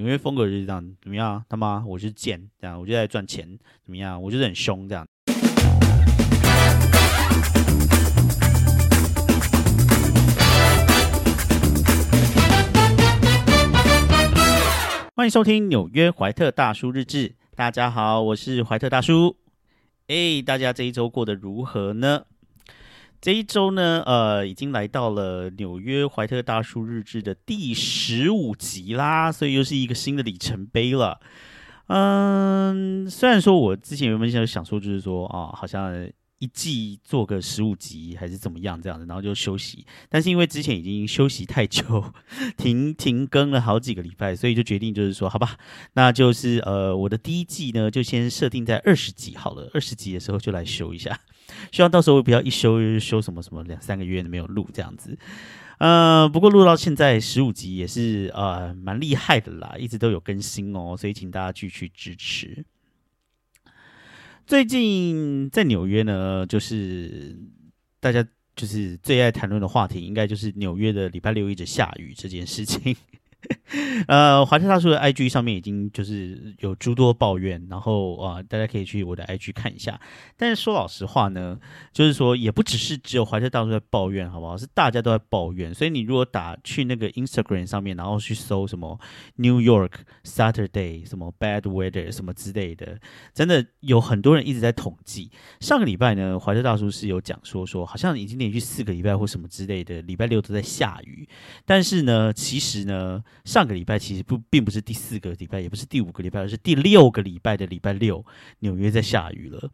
纽约风格就是这样，怎么样？他妈，我是贱，这样我就在赚钱，怎么样？我就是很凶，这样。欢迎收听纽约怀特大叔日志。大家好，我是怀特大叔。哎，大家这一周过得如何呢？这一周呢，呃，已经来到了纽约怀特大叔日志的第十五集啦，所以又是一个新的里程碑了。嗯，虽然说我之前原本想想说，就是说啊，好像。一季做个十五集还是怎么样这样子，然后就休息。但是因为之前已经休息太久，停停更了好几个礼拜，所以就决定就是说，好吧，那就是呃，我的第一季呢就先设定在二十集好了。二十集的时候就来修一下，希望到时候不要一修修什么什么两三个月没有录这样子。呃，不过录到现在十五集也是呃蛮厉害的啦，一直都有更新哦，所以请大家继续支持。最近在纽约呢，就是大家就是最爱谈论的话题，应该就是纽约的礼拜六一直下雨这件事情。呃，华特大叔的 IG 上面已经就是有诸多抱怨，然后啊，大家可以去我的 IG 看一下。但是说老实话呢，就是说也不只是只有华特大叔在抱怨，好不好？是大家都在抱怨。所以你如果打去那个 Instagram 上面，然后去搜什么 New York Saturday 什么 Bad Weather 什么之类的，真的有很多人一直在统计。上个礼拜呢，华特大叔是有讲说说，好像已经连续四个礼拜或什么之类的，礼拜六都在下雨。但是呢，其实呢。上个礼拜其实不并不是第四个礼拜，也不是第五个礼拜，而是第六个礼拜的礼拜六，纽约在下雨了。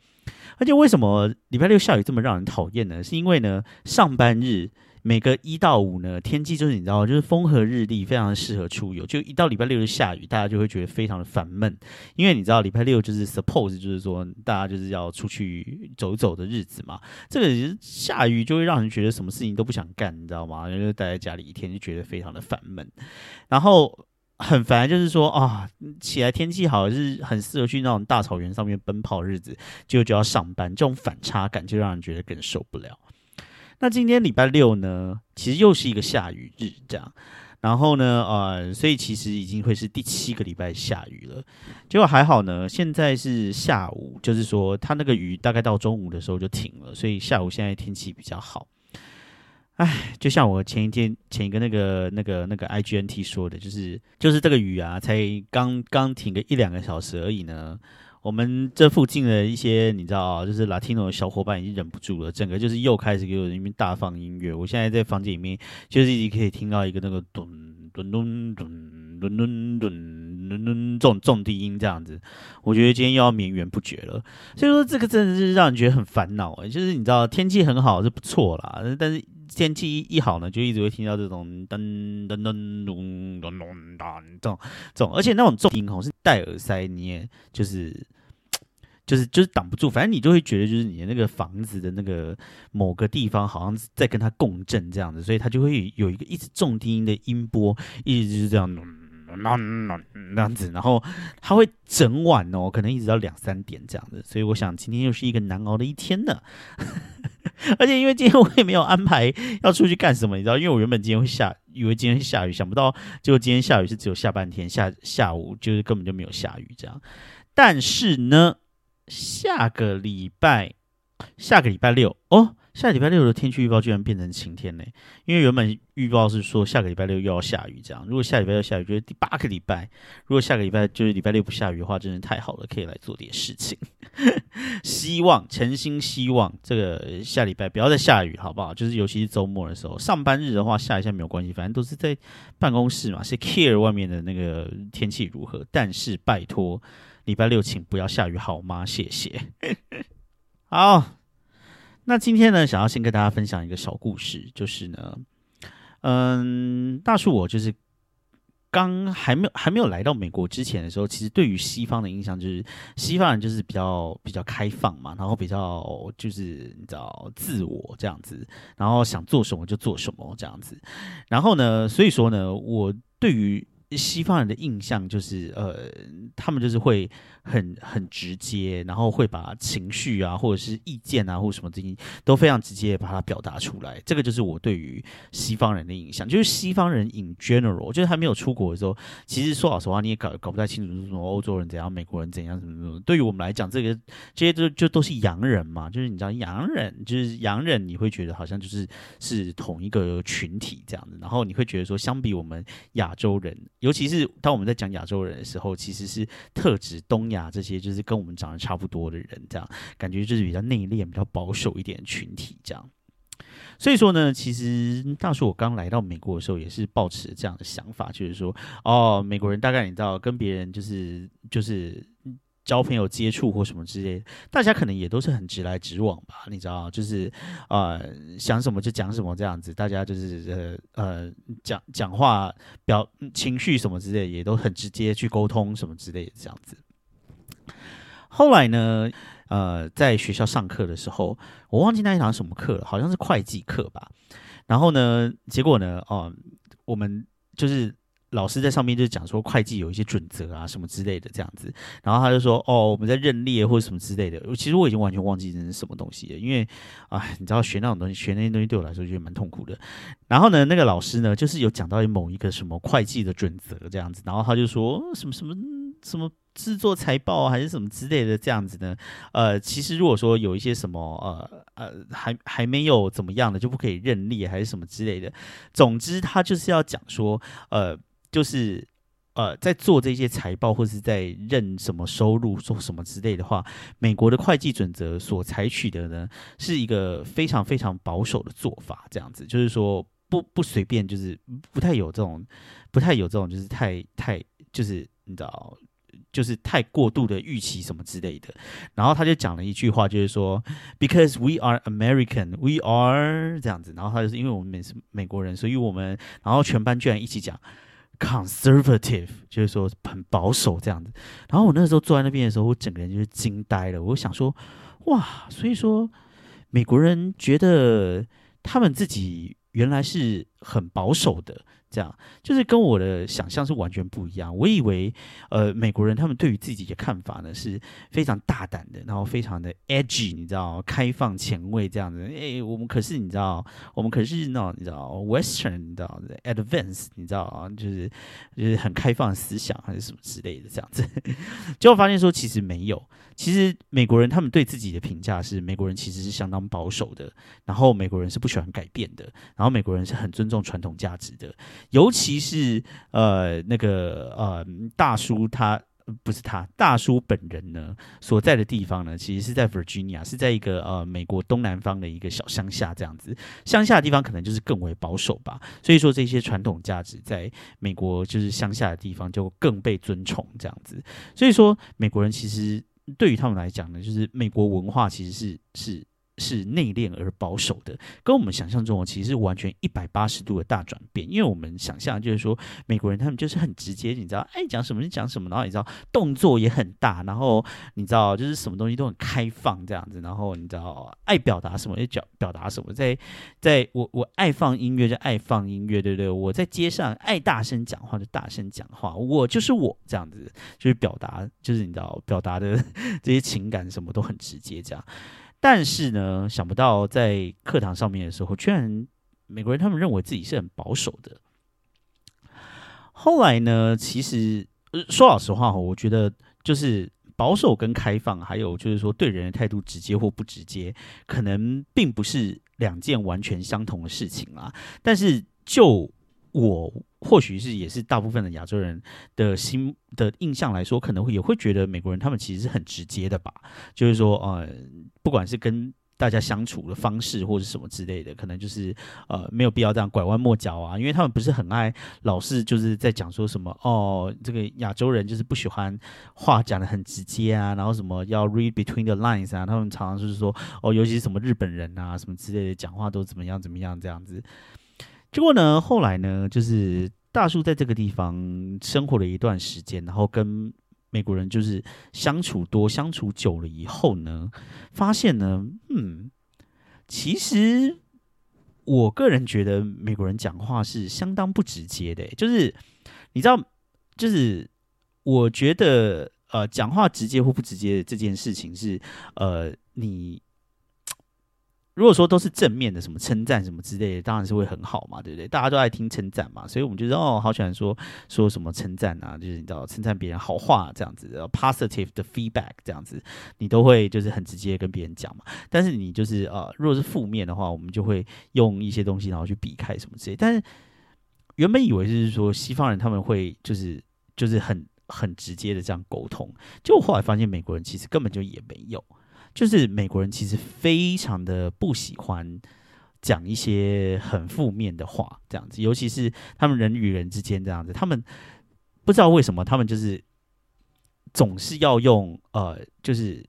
而且为什么礼拜六下雨这么让人讨厌呢？是因为呢，上班日。每个一到五呢，天气就是你知道，就是风和日丽，非常适合出游。就一到礼拜六就下雨，大家就会觉得非常的烦闷。因为你知道，礼拜六就是 suppose 就是说大家就是要出去走走的日子嘛。这个下雨就会让人觉得什么事情都不想干，你知道吗？就待在家里一天就觉得非常的烦闷。然后很烦，就是说啊，起来天气好是很适合去那种大草原上面奔跑日子，就就要上班，这种反差感就让人觉得更受不了。那今天礼拜六呢，其实又是一个下雨日，这样，然后呢，呃，所以其实已经会是第七个礼拜下雨了。结果还好呢，现在是下午，就是说它那个雨大概到中午的时候就停了，所以下午现在天气比较好。唉，就像我前一天前一个那个那个那个 IGNT 说的，就是就是这个雨啊，才刚刚停个一两个小时而已呢。我们这附近的一些，你知道就是 Latino 的小伙伴已经忍不住了，整个就是又开始给我那边大放音乐。我现在在房间里面，就是已经可以听到一个那个咚咚咚咚咚咚咚咚咚这种重低音这样子。我觉得今天又要绵延不绝了，所以说这个真的是让人觉得很烦恼哎。就是你知道天气很好是不错啦，但是天气一好呢，就一直会听到这种噔噔噔咚咚咚咚这种这种，而且那种重音哦是戴耳塞，你也就是。就是就是挡不住，反正你就会觉得就是你的那个房子的那个某个地方好像在跟它共振这样子，所以它就会有一个一直重低音的音波，一直就是这样，那那那样子，然后它会整晚哦，可能一直到两三点这样子，所以我想今天又是一个难熬的一天呢。而且因为今天我也没有安排要出去干什么，你知道，因为我原本今天会下，以为今天下雨，想不到结果今天下雨是只有下半天，下下午就是根本就没有下雨这样，但是呢。下个礼拜，下个礼拜六哦，下礼拜六的天气预报居然变成晴天呢？因为原本预报是说下个礼拜六又要下雨，这样。如果下礼拜要下雨，就是第八个礼拜。如果下个礼拜就是礼拜六不下雨的话，真的太好了，可以来做点事情。希望，诚心希望这个下礼拜不要再下雨，好不好？就是尤其是周末的时候，上班日的话下一下没有关系，反正都是在办公室嘛，是 care 外面的那个天气如何。但是拜托。礼拜六请不要下雨好吗？谢谢。好，那今天呢，想要先跟大家分享一个小故事，就是呢，嗯，大叔我就是刚还没有还没有来到美国之前的时候，其实对于西方的印象就是西方人就是比较比较开放嘛，然后比较就是你知道自我这样子，然后想做什么就做什么这样子，然后呢，所以说呢，我对于西方人的印象就是呃，他们就是会很很直接，然后会把情绪啊，或者是意见啊，或什么东西都非常直接把它表达出来。这个就是我对于西方人的印象，就是西方人 in general，就是还没有出国的时候，其实说老实话，你也搞搞不太清楚什么欧洲人怎样，美国人怎样，什么什么。对于我们来讲，这个这些都就都是洋人嘛，就是你知道洋人，就是洋人，你会觉得好像就是是同一个群体这样子，然后你会觉得说，相比我们亚洲人。尤其是当我们在讲亚洲人的时候，其实是特指东亚这些就是跟我们长得差不多的人，这样感觉就是比较内敛、比较保守一点群体，这样。所以说呢，其实大叔我刚来到美国的时候，也是抱持这样的想法，就是说，哦，美国人大概你知道，跟别人就是就是。交朋友、接触或什么之类，大家可能也都是很直来直往吧，你知道，就是呃想什么就讲什么这样子，大家就是呃呃讲讲话表情绪什么之类，也都很直接去沟通什么之类的这样子。后来呢，呃，在学校上课的时候，我忘记那一堂什么课了，好像是会计课吧。然后呢，结果呢，哦，我们就是。老师在上面就讲说会计有一些准则啊什么之类的这样子，然后他就说哦我们在认列或者什么之类的，其实我已经完全忘记这是什么东西了，因为啊你知道学那种东西学那些东西对我来说就蛮痛苦的。然后呢那个老师呢就是有讲到某一个什么会计的准则这样子，然后他就说什么什么什么制作财报还是什么之类的这样子呢？呃其实如果说有一些什么呃呃还还没有怎么样的就不可以认列还是什么之类的，总之他就是要讲说呃。就是，呃，在做这些财报或是在认什么收入、做什么之类的话，美国的会计准则所采取的呢，是一个非常非常保守的做法。这样子，就是说不不随便，就是不太有这种，不太有这种，就是太太就是你知道，就是太过度的预期什么之类的。然后他就讲了一句话，就是说，Because we are American, we are 这样子。然后他就是因为我们是美国人，所以我们，然后全班居然一起讲。conservative 就是说很保守这样子，然后我那时候坐在那边的时候，我整个人就是惊呆了。我想说，哇，所以说美国人觉得他们自己原来是很保守的。这样就是跟我的想象是完全不一样。我以为，呃，美国人他们对于自己的看法呢是非常大胆的，然后非常的 edgy，你知道，开放前卫这样子。哎，我们可是你知道，我们可是那种你知道 western，你知道 advance，你知道啊，就是就是很开放思想还是什么之类的这样子。结果发现说其实没有，其实美国人他们对自己的评价是美国人其实是相当保守的，然后美国人是不喜欢改变的，然后美国人是很尊重传统价值的。尤其是呃那个呃大叔他不是他大叔本人呢所在的地方呢，其实是在 Virginia，是在一个呃美国东南方的一个小乡下这样子。乡下的地方可能就是更为保守吧，所以说这些传统价值在美国就是乡下的地方就更被尊崇这样子。所以说美国人其实对于他们来讲呢，就是美国文化其实是是。是内敛而保守的，跟我们想象中其实是完全一百八十度的大转变。因为我们想象就是说，美国人他们就是很直接，你知道，爱讲什么就讲什么，然后你知道动作也很大，然后你知道就是什么东西都很开放这样子，然后你知道爱表达什么就表表达什么，在在我我爱放音乐就爱放音乐，对不对？我在街上爱大声讲话就大声讲话，我就是我这样子，就是表达，就是你知道表达的 这些情感什么都很直接这样。但是呢，想不到在课堂上面的时候，居然美国人他们认为自己是很保守的。后来呢，其实说老实话，我觉得就是保守跟开放，还有就是说对人的态度直接或不直接，可能并不是两件完全相同的事情啊。但是就我或许是也是大部分的亚洲人的心的印象来说，可能会也会觉得美国人他们其实是很直接的吧。就是说，呃，不管是跟大家相处的方式或者什么之类的，可能就是呃没有必要这样拐弯抹角啊。因为他们不是很爱老是就是在讲说什么哦，这个亚洲人就是不喜欢话讲的很直接啊，然后什么要 read between the lines 啊。他们常常就是说哦，尤其是什么日本人啊什么之类的，讲话都怎么样怎么样这样子。结果呢？后来呢？就是大叔在这个地方生活了一段时间，然后跟美国人就是相处多、相处久了以后呢，发现呢，嗯，其实我个人觉得美国人讲话是相当不直接的。就是你知道，就是我觉得呃，讲话直接或不直接这件事情是呃，你。如果说都是正面的，什么称赞什么之类的，当然是会很好嘛，对不对？大家都爱听称赞嘛，所以我们就说哦，好喜欢说说什么称赞啊，就是你知道称赞别人好话这样子，positive 的 feedback 这样子，你都会就是很直接跟别人讲嘛。但是你就是呃，如果是负面的话，我们就会用一些东西然后去避开什么之类。但是原本以为就是说西方人他们会就是就是很很直接的这样沟通，结果后来发现美国人其实根本就也没有。就是美国人其实非常的不喜欢讲一些很负面的话，这样子，尤其是他们人与人之间这样子，他们不知道为什么，他们就是总是要用呃，就是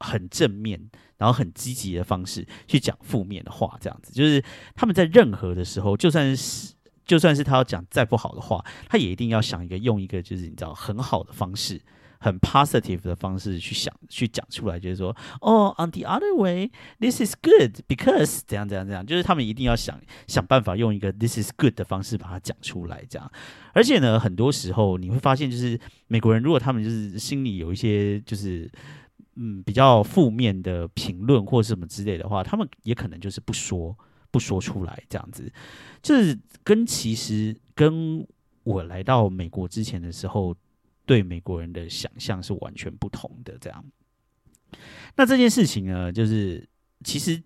很正面，然后很积极的方式去讲负面的话，这样子，就是他们在任何的时候，就算是就算是他要讲再不好的话，他也一定要想一个用一个就是你知道很好的方式。很 positive 的方式去想、去讲出来，就是说，哦，on the other way，this is good because 怎样、怎样、怎样，就是他们一定要想想办法用一个 this is good 的方式把它讲出来，这样。而且呢，很多时候你会发现，就是美国人如果他们就是心里有一些就是嗯比较负面的评论或者什么之类的话，他们也可能就是不说、不说出来，这样子。就是跟其实跟我来到美国之前的时候。对美国人的想象是完全不同的，这样。那这件事情呢，就是其实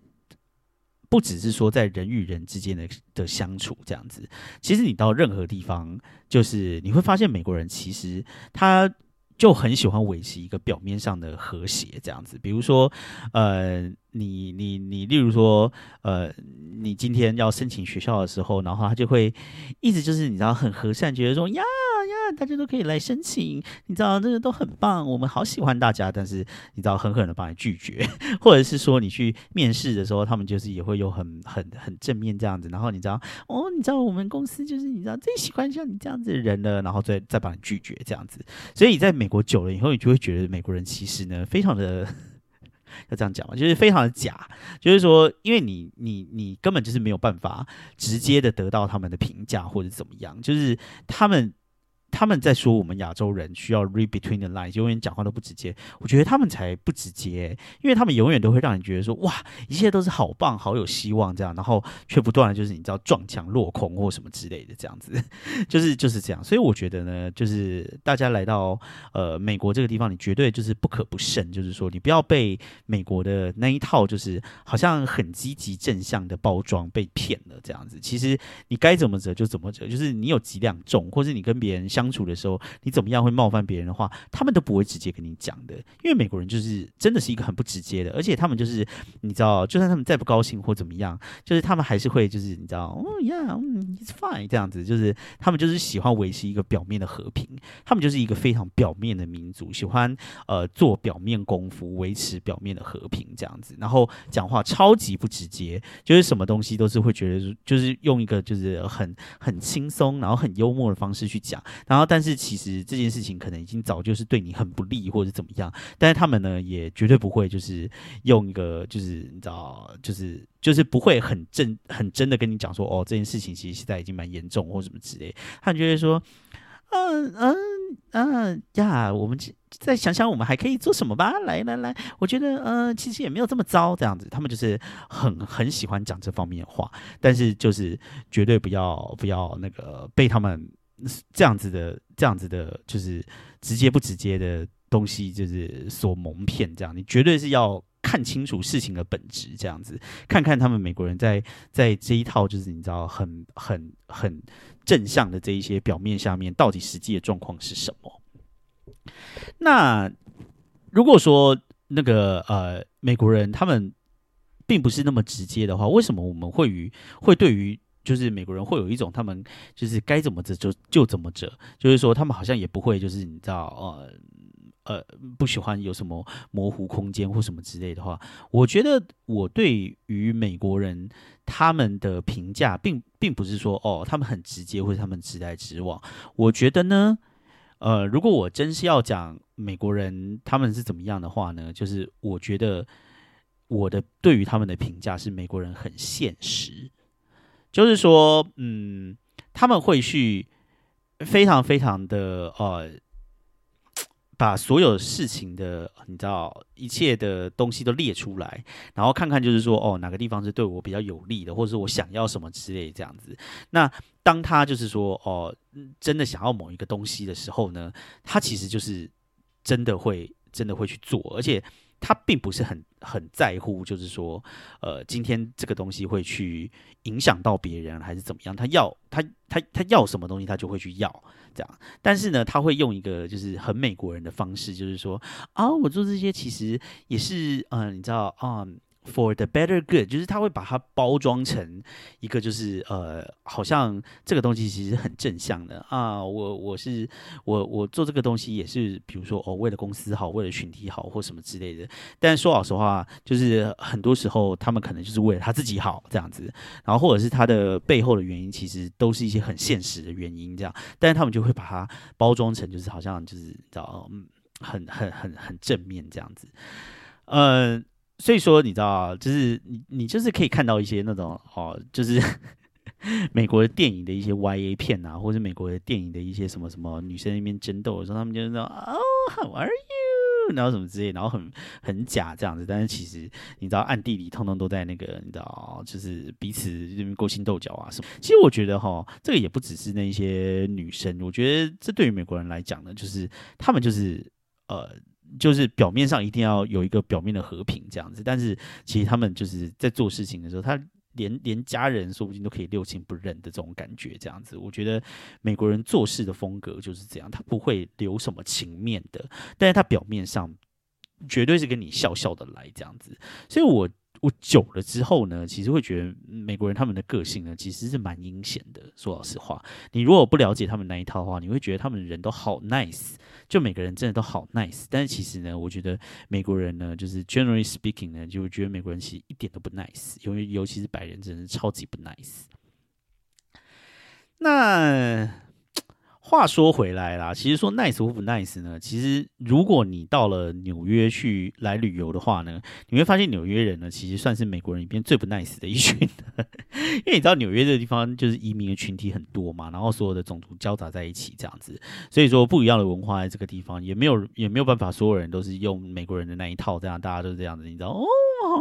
不只是说在人与人之间的的相处这样子，其实你到任何地方，就是你会发现美国人其实他就很喜欢维持一个表面上的和谐这样子。比如说，呃，你你你，例如说，呃，你今天要申请学校的时候，然后他就会一直就是你知道很和善，觉得说呀。大家都可以来申请，你知道这个都很棒，我们好喜欢大家。但是你知道狠狠的把你拒绝，或者是说你去面试的时候，他们就是也会有很很很正面这样子。然后你知道哦，你知道我们公司就是你知道最喜欢像你这样子的人了，然后再再把你拒绝这样子。所以在美国久了以后，你就会觉得美国人其实呢非常的要这样讲嘛，就是非常的假。就是说，因为你你你根本就是没有办法直接的得到他们的评价或者怎么样，就是他们。他们在说我们亚洲人需要 read between the lines，永远讲话都不直接。我觉得他们才不直接，因为他们永远都会让你觉得说哇，一切都是好棒、好有希望这样，然后却不断的就是你知道撞墙落空或什么之类的这样子，就是就是这样。所以我觉得呢，就是大家来到呃美国这个地方，你绝对就是不可不慎，就是说你不要被美国的那一套就是好像很积极正向的包装被骗了这样子。其实你该怎么折就怎么折，就是你有几两重，或者你跟别人相。相处的时候，你怎么样会冒犯别人的话，他们都不会直接跟你讲的，因为美国人就是真的是一个很不直接的，而且他们就是你知道，就算他们再不高兴或怎么样，就是他们还是会就是你知道，哦呀，嗯，it's fine 这样子，就是他们就是喜欢维持一个表面的和平，他们就是一个非常表面的民族，喜欢呃做表面功夫，维持表面的和平这样子，然后讲话超级不直接，就是什么东西都是会觉得就是用一个就是很很轻松，然后很幽默的方式去讲。然后，但是其实这件事情可能已经早就是对你很不利，或者怎么样。但是他们呢，也绝对不会就是用一个就是你知道，就是就是不会很真很真的跟你讲说，哦，这件事情其实现在已经蛮严重或什么之类。他觉得说，嗯嗯嗯呀，我们再想想，我们还可以做什么吧？来来来，我觉得呃，其实也没有这么糟，这样子。他们就是很很喜欢讲这方面的话，但是就是绝对不要不要那个被他们。这样子的，这样子的，就是直接不直接的东西，就是所蒙骗。这样，你绝对是要看清楚事情的本质，这样子，看看他们美国人在在这一套，就是你知道，很很很正向的这一些表面下面，到底实际的状况是什么？那如果说那个呃美国人他们并不是那么直接的话，为什么我们会与会对于？就是美国人会有一种，他们就是该怎么折就就怎么折，就是说他们好像也不会，就是你知道，呃呃，不喜欢有什么模糊空间或什么之类的话。我觉得我对于美国人他们的评价，并并不是说哦，他们很直接或者他们直来直往。我觉得呢，呃，如果我真是要讲美国人他们是怎么样的话呢，就是我觉得我的对于他们的评价是美国人很现实。就是说，嗯，他们会去非常非常的呃。把所有事情的，你知道一切的东西都列出来，然后看看就是说，哦，哪个地方是对我比较有利的，或者是我想要什么之类这样子。那当他就是说，哦，真的想要某一个东西的时候呢，他其实就是真的会真的会去做，而且。他并不是很很在乎，就是说，呃，今天这个东西会去影响到别人还是怎么样？他要他他他要什么东西，他就会去要这样。但是呢，他会用一个就是很美国人的方式，就是说啊，我做这些其实也是，嗯，你知道啊。For the better good，就是他会把它包装成一个，就是呃，好像这个东西其实很正向的啊。我我是我我做这个东西也是，比如说哦，为了公司好，为了群体好，或什么之类的。但说老实话，就是很多时候他们可能就是为了他自己好这样子，然后或者是他的背后的原因，其实都是一些很现实的原因这样。但是他们就会把它包装成，就是好像就是叫嗯，很很很很正面这样子，嗯。所以说，你知道，就是你你就是可以看到一些那种哦，就是 美国的电影的一些 Y A 片啊，或者美国的电影的一些什么什么女生那边争斗的时候，他们就是说哦，How are you？然后什么之类，然后很很假这样子。但是其实你知道，暗地里通通都在那个，你知道，就是彼此这边勾心斗角啊什么。其实我觉得哈，这个也不只是那些女生，我觉得这对于美国人来讲呢，就是他们就是呃。就是表面上一定要有一个表面的和平这样子，但是其实他们就是在做事情的时候，他连连家人说不定都可以六亲不认的这种感觉这样子。我觉得美国人做事的风格就是这样，他不会留什么情面的，但是他表面上绝对是跟你笑笑的来这样子，所以我。我久了之后呢，其实会觉得美国人他们的个性呢，其实是蛮阴险的。说老实话，你如果不了解他们那一套的话，你会觉得他们人都好 nice，就每个人真的都好 nice。但是其实呢，我觉得美国人呢，就是 generally speaking 呢，就觉得美国人其实一点都不 nice，因为尤其是白人，真的是超级不 nice。那。话说回来啦，其实说 nice 或不 nice 呢？其实如果你到了纽约去来旅游的话呢，你会发现纽约人呢，其实算是美国人里边最不 nice 的一群。因为你知道纽约这个地方就是移民的群体很多嘛，然后所有的种族交杂在一起这样子，所以说不一样的文化在这个地方也没有也没有办法，所有人都是用美国人的那一套，这样大家都是这样子，你知道哦。好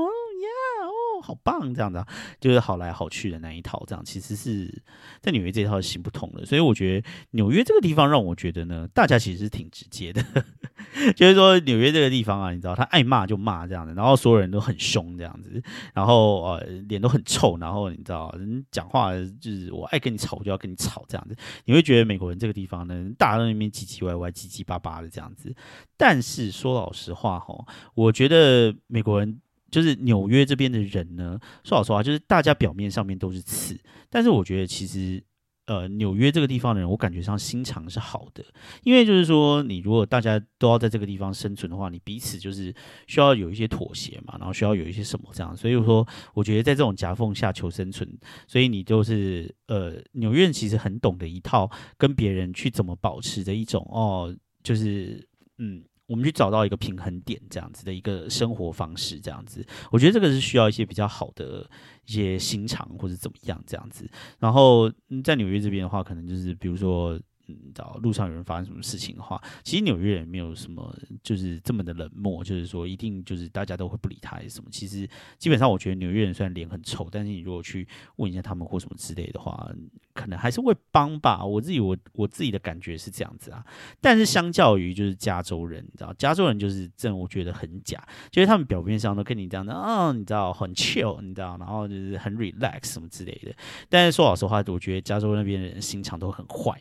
好棒，这样子啊就是好来好去的那一套，这样其实是在纽约这一套行不通的。所以我觉得纽约这个地方让我觉得呢，大家其实是挺直接的，就是说纽约这个地方啊，你知道他爱骂就骂这样子，然后所有人都很凶这样子，然后呃脸都很臭，然后你知道人讲话就是我爱跟你吵我就要跟你吵这样子，你会觉得美国人这个地方呢，大家都那边唧唧歪歪、唧唧巴巴的这样子。但是说老实话哈，我觉得美国人。就是纽约这边的人呢，说老实话，就是大家表面上面都是刺，但是我觉得其实，呃，纽约这个地方的人，我感觉上心肠是好的，因为就是说，你如果大家都要在这个地方生存的话，你彼此就是需要有一些妥协嘛，然后需要有一些什么这样，所以说，我觉得在这种夹缝下求生存，所以你就是呃，纽约人其实很懂得一套跟别人去怎么保持的一种哦，就是嗯。我们去找到一个平衡点，这样子的一个生活方式，这样子，我觉得这个是需要一些比较好的一些心肠或者怎么样这样子。然后在纽约这边的话，可能就是比如说。你知道路上有人发生什么事情的话，其实纽约人没有什么，就是这么的冷漠，就是说一定就是大家都会不理他还是什么。其实基本上我觉得纽约人虽然脸很臭，但是你如果去问一下他们或什么之类的话，可能还是会帮吧。我自己我我自己的感觉是这样子啊。但是相较于就是加州人，你知道加州人就是真我觉得很假，就是他们表面上都跟你这样的啊，你知道很 chill，你知道，然后就是很 relax 什么之类的。但是说老实话，我觉得加州那边的人心肠都很坏。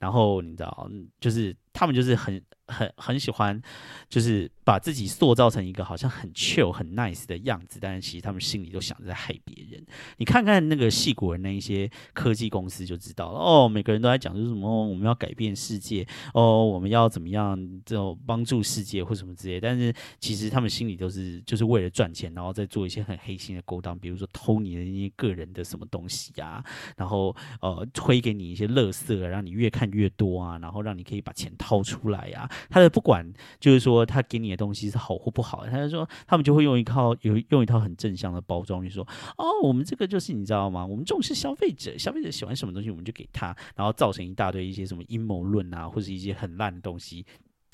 然后你知道，就是他们就是很。很很喜欢，就是把自己塑造成一个好像很 chill、很 nice 的样子，但是其实他们心里都想着在害别人。你看看那个戏骨人那一些科技公司就知道了哦，每个人都在讲就是什么我们要改变世界哦，我们要怎么样这种帮助世界或什么之类。但是其实他们心里都是就是为了赚钱，然后再做一些很黑心的勾当，比如说偷你的那些个人的什么东西呀，然后呃推给你一些乐色，让你越看越多啊，然后让你可以把钱掏出来呀。他的不管就是说他给你的东西是好或不好，他就说他们就会用一套有用一套很正向的包装，就说哦，我们这个就是你知道吗？我们重视消费者，消费者喜欢什么东西我们就给他，然后造成一大堆一些什么阴谋论啊，或者一些很烂的东西。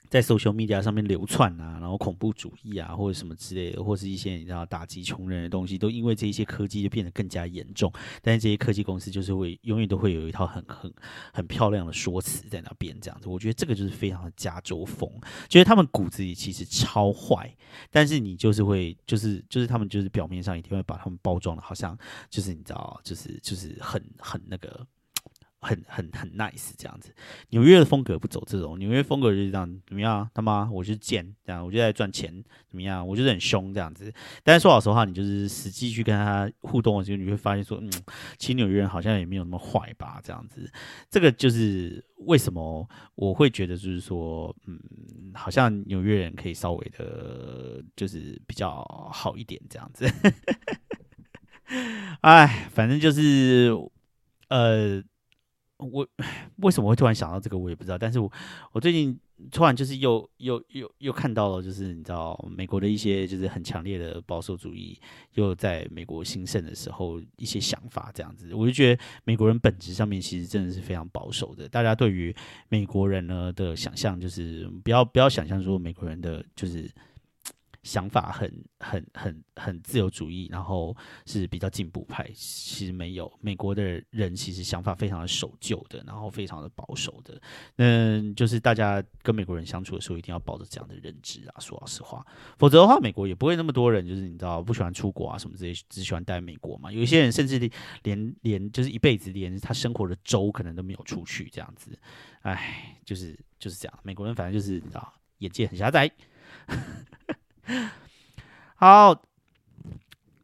在 social media 上面流窜啊，然后恐怖主义啊，或者什么之类的，或是一些你知道打击穷人的东西，都因为这一些科技就变得更加严重。但是这些科技公司就是会永远都会有一套很很很漂亮的说辞在那边，这样子。我觉得这个就是非常的加州风，觉得他们骨子里其实超坏，但是你就是会就是就是他们就是表面上一定会把他们包装的好像就是你知道就是就是很很那个。很很很 nice 这样子，纽约的风格不走这种，纽约风格就是这样，怎么样？他妈，我就是贱，这样，我就在赚钱，怎么样？我就是很凶这样子。但是说老实话，你就是实际去跟他互动的时候，你会发现说，嗯，其实纽约人好像也没有那么坏吧？这样子，这个就是为什么我会觉得就是说，嗯，好像纽约人可以稍微的，就是比较好一点这样子。哎，反正就是呃。我为什么会突然想到这个，我也不知道。但是我我最近突然就是又又又又看到了，就是你知道美国的一些就是很强烈的保守主义，又在美国兴盛的时候一些想法这样子，我就觉得美国人本质上面其实真的是非常保守的。大家对于美国人呢的想象，就是不要不要想象说美国人的就是。想法很很很很自由主义，然后是比较进步派。其实没有美国的人，其实想法非常的守旧的，然后非常的保守的。嗯，就是大家跟美国人相处的时候，一定要抱着这样的认知啊。说老实话，否则的话，美国也不会那么多人，就是你知道不喜欢出国啊什么这些，只喜欢待美国嘛。有一些人甚至连 连就是一辈子连他生活的州可能都没有出去这样子。哎，就是就是这样。美国人反正就是你知道眼界很狭窄。好，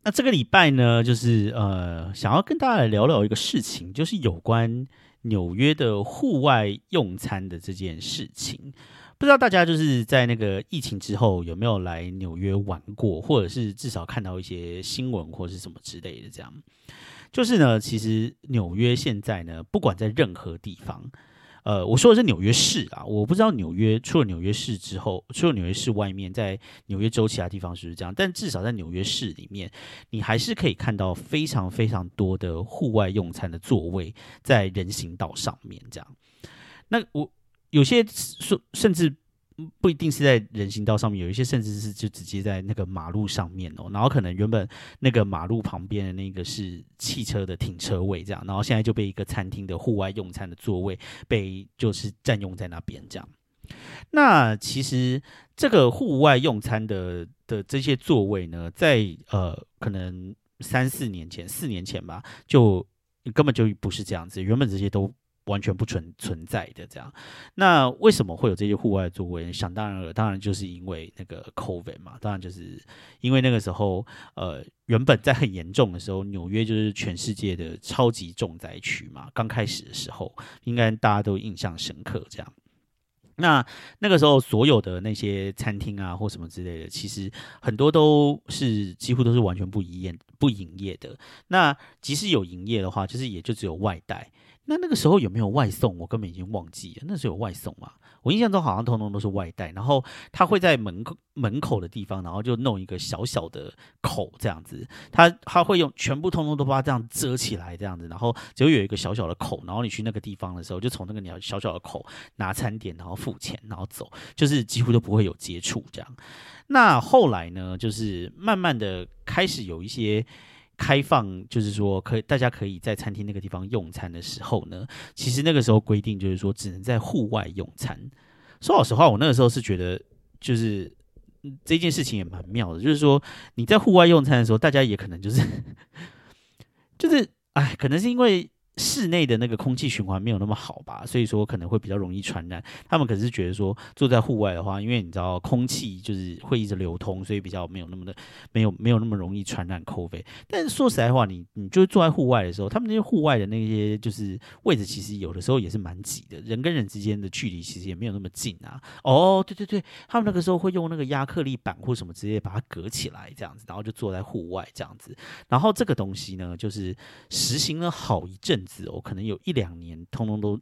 那这个礼拜呢，就是呃，想要跟大家来聊聊一个事情，就是有关纽约的户外用餐的这件事情。不知道大家就是在那个疫情之后有没有来纽约玩过，或者是至少看到一些新闻或是什么之类的。这样，就是呢，其实纽约现在呢，不管在任何地方。呃，我说的是纽约市啊，我不知道纽约除了纽约市之后，除了纽约市外面，在纽约州其他地方是不是这样？但至少在纽约市里面，你还是可以看到非常非常多的户外用餐的座位在人行道上面这样。那我有些说甚至。不一定是在人行道上面，有一些甚至是就直接在那个马路上面哦。然后可能原本那个马路旁边的那个是汽车的停车位，这样，然后现在就被一个餐厅的户外用餐的座位被就是占用在那边这样。那其实这个户外用餐的的这些座位呢，在呃可能三四年前、四年前吧，就根本就不是这样子，原本这些都。完全不存存在的这样，那为什么会有这些户外座位？想当然了，当然就是因为那个 COVID 嘛，当然就是因为那个时候，呃，原本在很严重的时候，纽约就是全世界的超级重灾区嘛。刚开始的时候，应该大家都印象深刻。这样，那那个时候所有的那些餐厅啊或什么之类的，其实很多都是几乎都是完全不营业不营业的。那即使有营业的话，就是也就只有外带。那那个时候有没有外送？我根本已经忘记了。那时候有外送吗？我印象中好像通通都是外带。然后他会在门口门口的地方，然后就弄一个小小的口这样子。他他会用全部通通都把它这样遮起来这样子。然后只有有一个小小的口，然后你去那个地方的时候，就从那个鸟小小的口拿餐点，然后付钱，然后走，就是几乎都不会有接触这样。那后来呢，就是慢慢的开始有一些。开放就是说，可以大家可以在餐厅那个地方用餐的时候呢，其实那个时候规定就是说，只能在户外用餐。说老实话，我那个时候是觉得，就是这件事情也蛮妙的，就是说你在户外用餐的时候，大家也可能就是，就是，哎，可能是因为。室内的那个空气循环没有那么好吧，所以说可能会比较容易传染。他们可是觉得说坐在户外的话，因为你知道空气就是会一直流通，所以比较没有那么的没有没有那么容易传染 COVID。但是说实在话，你你就坐在户外的时候，他们那些户外的那些就是位置，其实有的时候也是蛮挤的，人跟人之间的距离其实也没有那么近啊。哦，对对对，他们那个时候会用那个亚克力板或什么直接把它隔起来这样子，然后就坐在户外这样子。然后这个东西呢，就是实行了好一阵。子哦，可能有一两年，通通都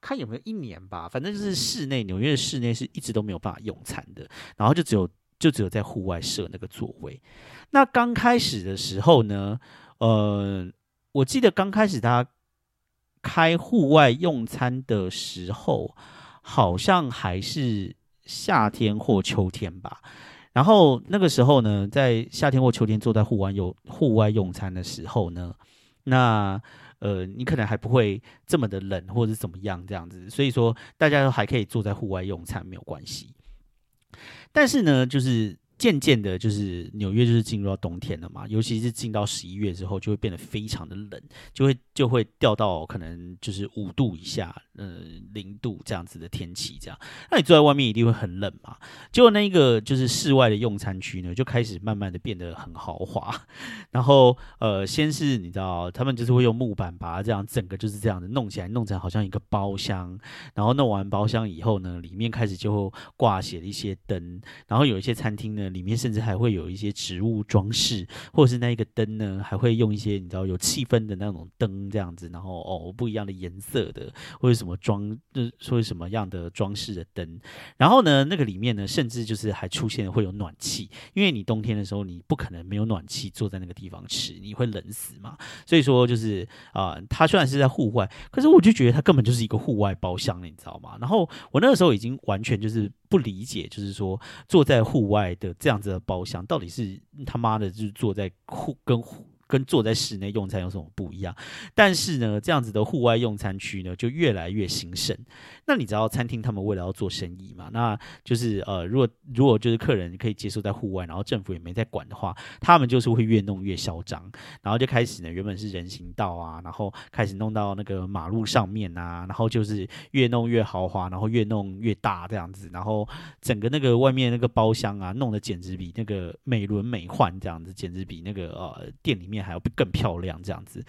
看有没有一年吧，反正就是室内纽约的室内是一直都没有办法用餐的，然后就只有就只有在户外设那个座位。那刚开始的时候呢，呃，我记得刚开始他开户外用餐的时候，好像还是夏天或秋天吧。然后那个时候呢，在夏天或秋天坐在户外用户外用餐的时候呢，那呃，你可能还不会这么的冷或者怎么样这样子，所以说大家都还可以坐在户外用餐没有关系。但是呢，就是。渐渐的，就是纽约就是进入到冬天了嘛，尤其是进到十一月之后，就会变得非常的冷，就会就会掉到可能就是五度以下，呃，零度这样子的天气，这样，那你坐在外面一定会很冷嘛。结果那个就是室外的用餐区呢，就开始慢慢的变得很豪华，然后呃，先是你知道，他们就是会用木板把它这样整个就是这样的弄起来，弄成好像一个包厢，然后弄完包厢以后呢，里面开始就挂写了一些灯，然后有一些餐厅呢。里面甚至还会有一些植物装饰，或者是那一个灯呢，还会用一些你知道有气氛的那种灯这样子，然后哦不一样的颜色的，或者什么装，就是说什么样的装饰的灯。然后呢，那个里面呢，甚至就是还出现会有暖气，因为你冬天的时候你不可能没有暖气坐在那个地方吃，你会冷死嘛。所以说就是啊，它虽然是在户外，可是我就觉得它根本就是一个户外包厢，你知道吗？然后我那个时候已经完全就是。不理解，就是说坐在户外的这样子的包厢，到底是他妈的，就是坐在户跟户。跟坐在室内用餐有什么不一样？但是呢，这样子的户外用餐区呢，就越来越兴盛。那你知道餐厅他们为了要做生意嘛？那就是呃，如果如果就是客人可以接受在户外，然后政府也没在管的话，他们就是会越弄越嚣张。然后就开始呢，原本是人行道啊，然后开始弄到那个马路上面啊，然后就是越弄越豪华，然后越弄越大这样子。然后整个那个外面那个包厢啊，弄得简直比那个美轮美奂这样子，简直比那个呃店里面。还要更漂亮这样子，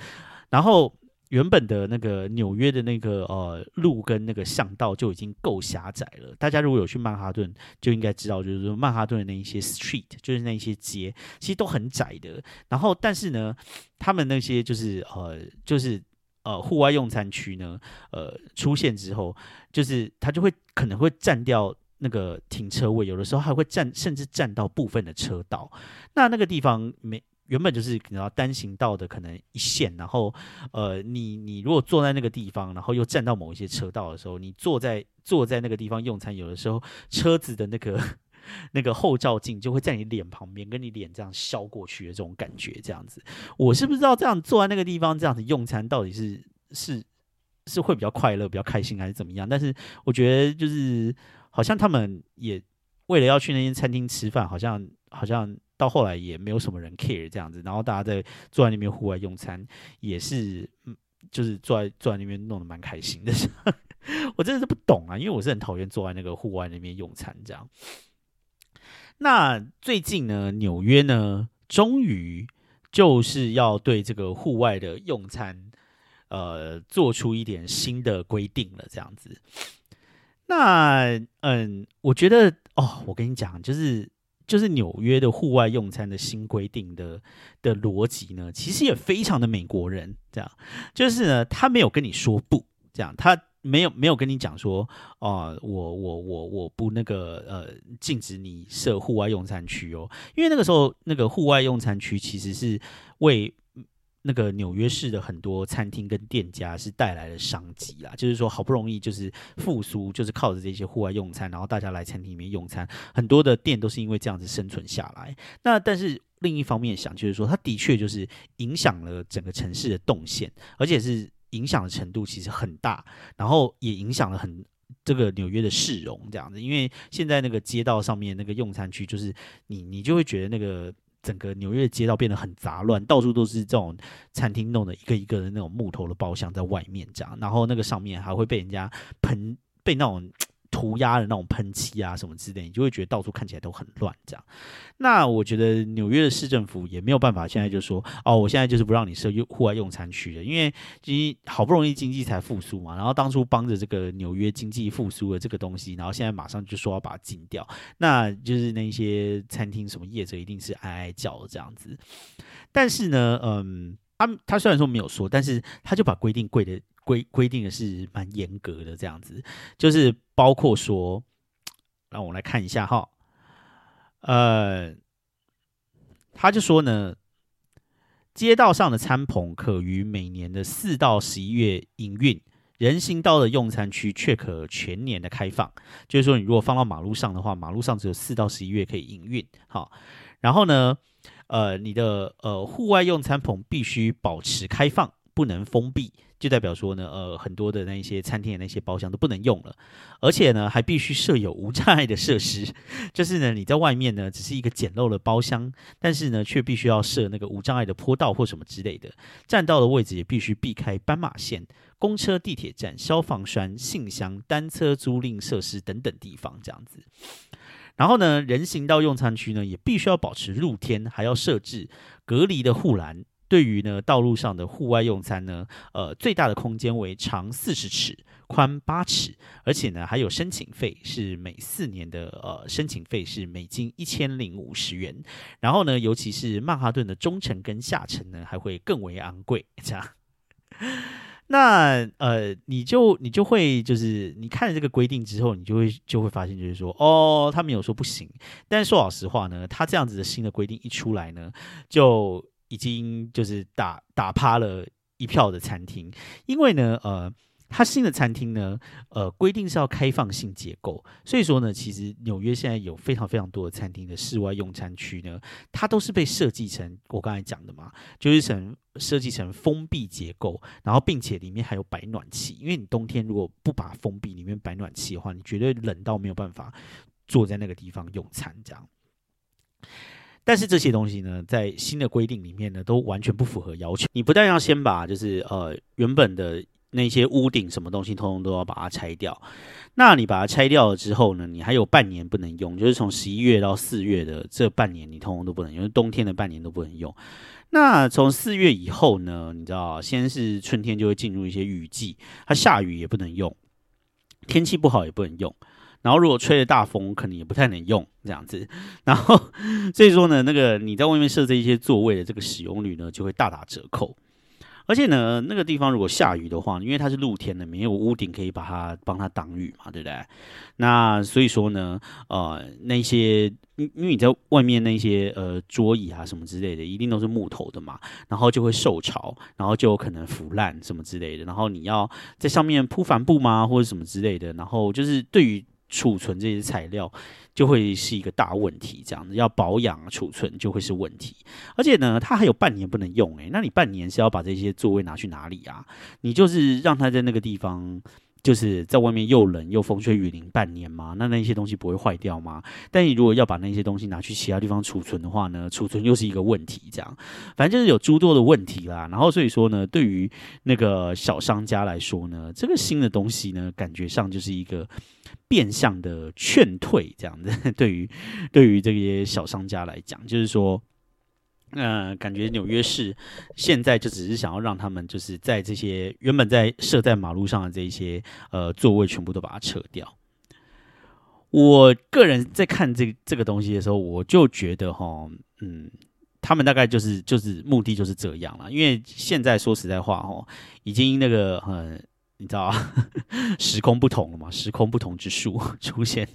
然后原本的那个纽约的那个呃路跟那个巷道就已经够狭窄了。大家如果有去曼哈顿，就应该知道，就是说曼哈顿的那一些 street，就是那一些街，其实都很窄的。然后，但是呢，他们那些就是呃，就是呃户外用餐区呢，呃出现之后，就是它就会可能会占掉那个停车位，有的时候还会占，甚至占到部分的车道。那那个地方没。原本就是你知道单行道的可能一线，然后呃，你你如果坐在那个地方，然后又站到某一些车道的时候，你坐在坐在那个地方用餐，有的时候车子的那个那个后照镜就会在你脸旁边，跟你脸这样削过去的这种感觉，这样子，我是不知道这样坐在那个地方这样子用餐到底是是是会比较快乐、比较开心还是怎么样？但是我觉得就是好像他们也为了要去那间餐厅吃饭，好像好像。到后来也没有什么人 care 这样子，然后大家在坐在那边户外用餐，也是，就是坐在坐在那边弄得蛮开心的。我真的是不懂啊，因为我是很讨厌坐在那个户外那边用餐这样。那最近呢，纽约呢，终于就是要对这个户外的用餐，呃，做出一点新的规定了，这样子。那嗯，我觉得哦，我跟你讲，就是。就是纽约的户外用餐的新规定的的逻辑呢，其实也非常的美国人这样，就是呢，他没有跟你说不这样，他没有没有跟你讲说，哦，我我我我不那个呃禁止你设户外用餐区哦，因为那个时候那个户外用餐区其实是为。那个纽约市的很多餐厅跟店家是带来了商机啦，就是说好不容易就是复苏，就是靠着这些户外用餐，然后大家来餐厅里面用餐，很多的店都是因为这样子生存下来。那但是另一方面想，就是说它的确就是影响了整个城市的动线，而且是影响的程度其实很大，然后也影响了很这个纽约的市容这样子。因为现在那个街道上面那个用餐区，就是你你就会觉得那个。整个纽约街道变得很杂乱，到处都是这种餐厅弄的一个一个的那种木头的包厢在外面这样，然后那个上面还会被人家喷，被那种。涂鸦的那种喷漆啊，什么之类，你就会觉得到处看起来都很乱。这样，那我觉得纽约的市政府也没有办法，现在就说哦，我现在就是不让你设用户外用餐区的，因为其实好不容易经济才复苏嘛，然后当初帮着这个纽约经济复苏的这个东西，然后现在马上就说要把它禁掉，那就是那些餐厅什么业者一定是哀哀叫这样子。但是呢，嗯，他他虽然说没有说，但是他就把规定贵的。规规定的是蛮严格的，这样子，就是包括说，让我来看一下哈，呃，他就说呢，街道上的餐棚可于每年的四到十一月营运。人行道的用餐区却可全年的开放，就是说，你如果放到马路上的话，马路上只有四到十一月可以营运。好，然后呢，呃，你的呃户外用餐棚必须保持开放，不能封闭。就代表说呢，呃，很多的那一些餐厅的那些包厢都不能用了，而且呢，还必须设有无障碍的设施，就是呢，你在外面呢只是一个简陋的包厢，但是呢，却必须要设那个无障碍的坡道或什么之类的，站道的位置也必须避开斑马线、公车、地铁站、消防栓、信箱、单车租赁设施等等地方这样子。然后呢，人行道用餐区呢也必须要保持露天，还要设置隔离的护栏。对于呢，道路上的户外用餐呢，呃，最大的空间为长四十尺，宽八尺，而且呢，还有申请费，是每四年的呃申请费是美金一千零五十元。然后呢，尤其是曼哈顿的中层跟下层呢，还会更为昂贵。这样，那呃，你就你就会就是你看了这个规定之后，你就会就会发现，就是说，哦，他没有说不行，但是说老实话呢，他这样子的新的规定一出来呢，就。已经就是打打趴了一票的餐厅，因为呢，呃，它新的餐厅呢，呃，规定是要开放性结构，所以说呢，其实纽约现在有非常非常多的餐厅的室外用餐区呢，它都是被设计成我刚才讲的嘛，就是成设计成封闭结构，然后并且里面还有摆暖气，因为你冬天如果不把封闭里面摆暖气的话，你绝对冷到没有办法坐在那个地方用餐这样。但是这些东西呢，在新的规定里面呢，都完全不符合要求。你不但要先把就是呃原本的那些屋顶什么东西，通通都要把它拆掉。那你把它拆掉了之后呢，你还有半年不能用，就是从十一月到四月的这半年，你通通都不能用，冬天的半年都不能用。那从四月以后呢，你知道，先是春天就会进入一些雨季，它下雨也不能用，天气不好也不能用。然后如果吹了大风，可能也不太能用这样子。然后所以说呢，那个你在外面设置一些座位的这个使用率呢，就会大打折扣。而且呢，那个地方如果下雨的话，因为它是露天的，没有屋顶可以把它帮它挡雨嘛，对不对？那所以说呢，呃，那些因因为你在外面那些呃桌椅啊什么之类的，一定都是木头的嘛，然后就会受潮，然后就有可能腐烂什么之类的。然后你要在上面铺帆布吗，或者什么之类的？然后就是对于储存这些材料就会是一个大问题，这样子要保养储存就会是问题，而且呢，它还有半年不能用诶，那你半年是要把这些座位拿去哪里啊？你就是让它在那个地方。就是在外面又冷又风吹雨淋半年嘛，那那些东西不会坏掉吗？但你如果要把那些东西拿去其他地方储存的话呢，储存又是一个问题。这样，反正就是有诸多的问题啦。然后所以说呢，对于那个小商家来说呢，这个新的东西呢，感觉上就是一个变相的劝退，这样子。对于对于这些小商家来讲，就是说。嗯，感觉纽约市现在就只是想要让他们就是在这些原本在设在马路上的这些呃座位全部都把它撤掉。我个人在看这这个东西的时候，我就觉得哈，嗯，他们大概就是就是目的就是这样了。因为现在说实在话哈，已经那个呃。你知道啊，时空不同了嘛？时空不同之术 出现，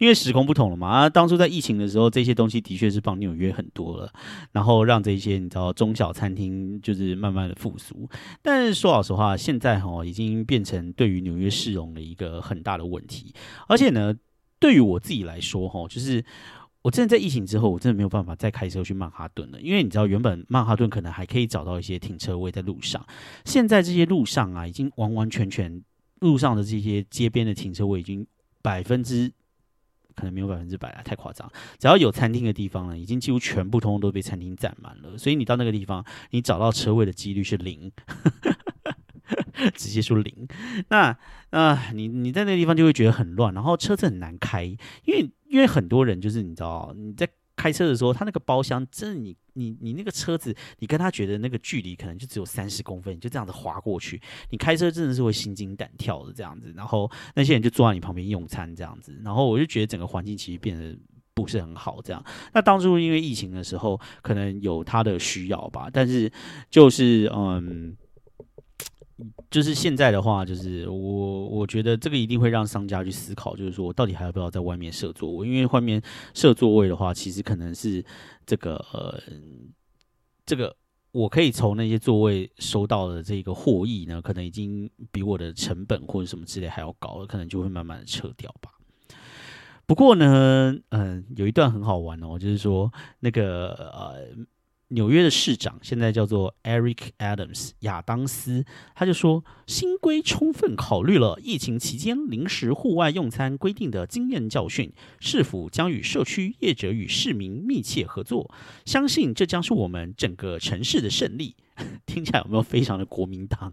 因为时空不同了嘛。啊，当初在疫情的时候，这些东西的确是帮纽约很多了，然后让这些你知道中小餐厅就是慢慢的复苏。但是说老实话，现在哈已经变成对于纽约市容的一个很大的问题。而且呢，对于我自己来说哈，就是。我真的在疫情之后，我真的没有办法再开车去曼哈顿了，因为你知道，原本曼哈顿可能还可以找到一些停车位在路上，现在这些路上啊，已经完完全全路上的这些街边的停车位已经百分之可能没有百分之百啊，太夸张。只要有餐厅的地方呢，已经几乎全部通通都被餐厅占满了，所以你到那个地方，你找到车位的几率是零。直接说零，那啊，你你在那个地方就会觉得很乱，然后车子很难开，因为因为很多人就是你知道你在开车的时候，他那个包厢真的你你你那个车子，你跟他觉得那个距离可能就只有三十公分，你就这样子滑过去，你开车真的是会心惊胆跳的这样子，然后那些人就坐在你旁边用餐这样子，然后我就觉得整个环境其实变得不是很好这样。那当初因为疫情的时候，可能有他的需要吧，但是就是嗯。就是现在的话，就是我我觉得这个一定会让商家去思考，就是说我到底还要不要在外面设座位？因为外面设座位的话，其实可能是这个呃，这个我可以从那些座位收到的这个获益呢，可能已经比我的成本或者什么之类还要高了，可能就会慢慢的撤掉吧。不过呢，嗯，有一段很好玩哦，就是说那个呃。纽约的市长现在叫做 Eric Adams 亚当斯，他就说新规充分考虑了疫情期间临时户外用餐规定的经验教训，市府将与社区业者与市民密切合作？相信这将是我们整个城市的胜利。听起来有没有非常的国民党？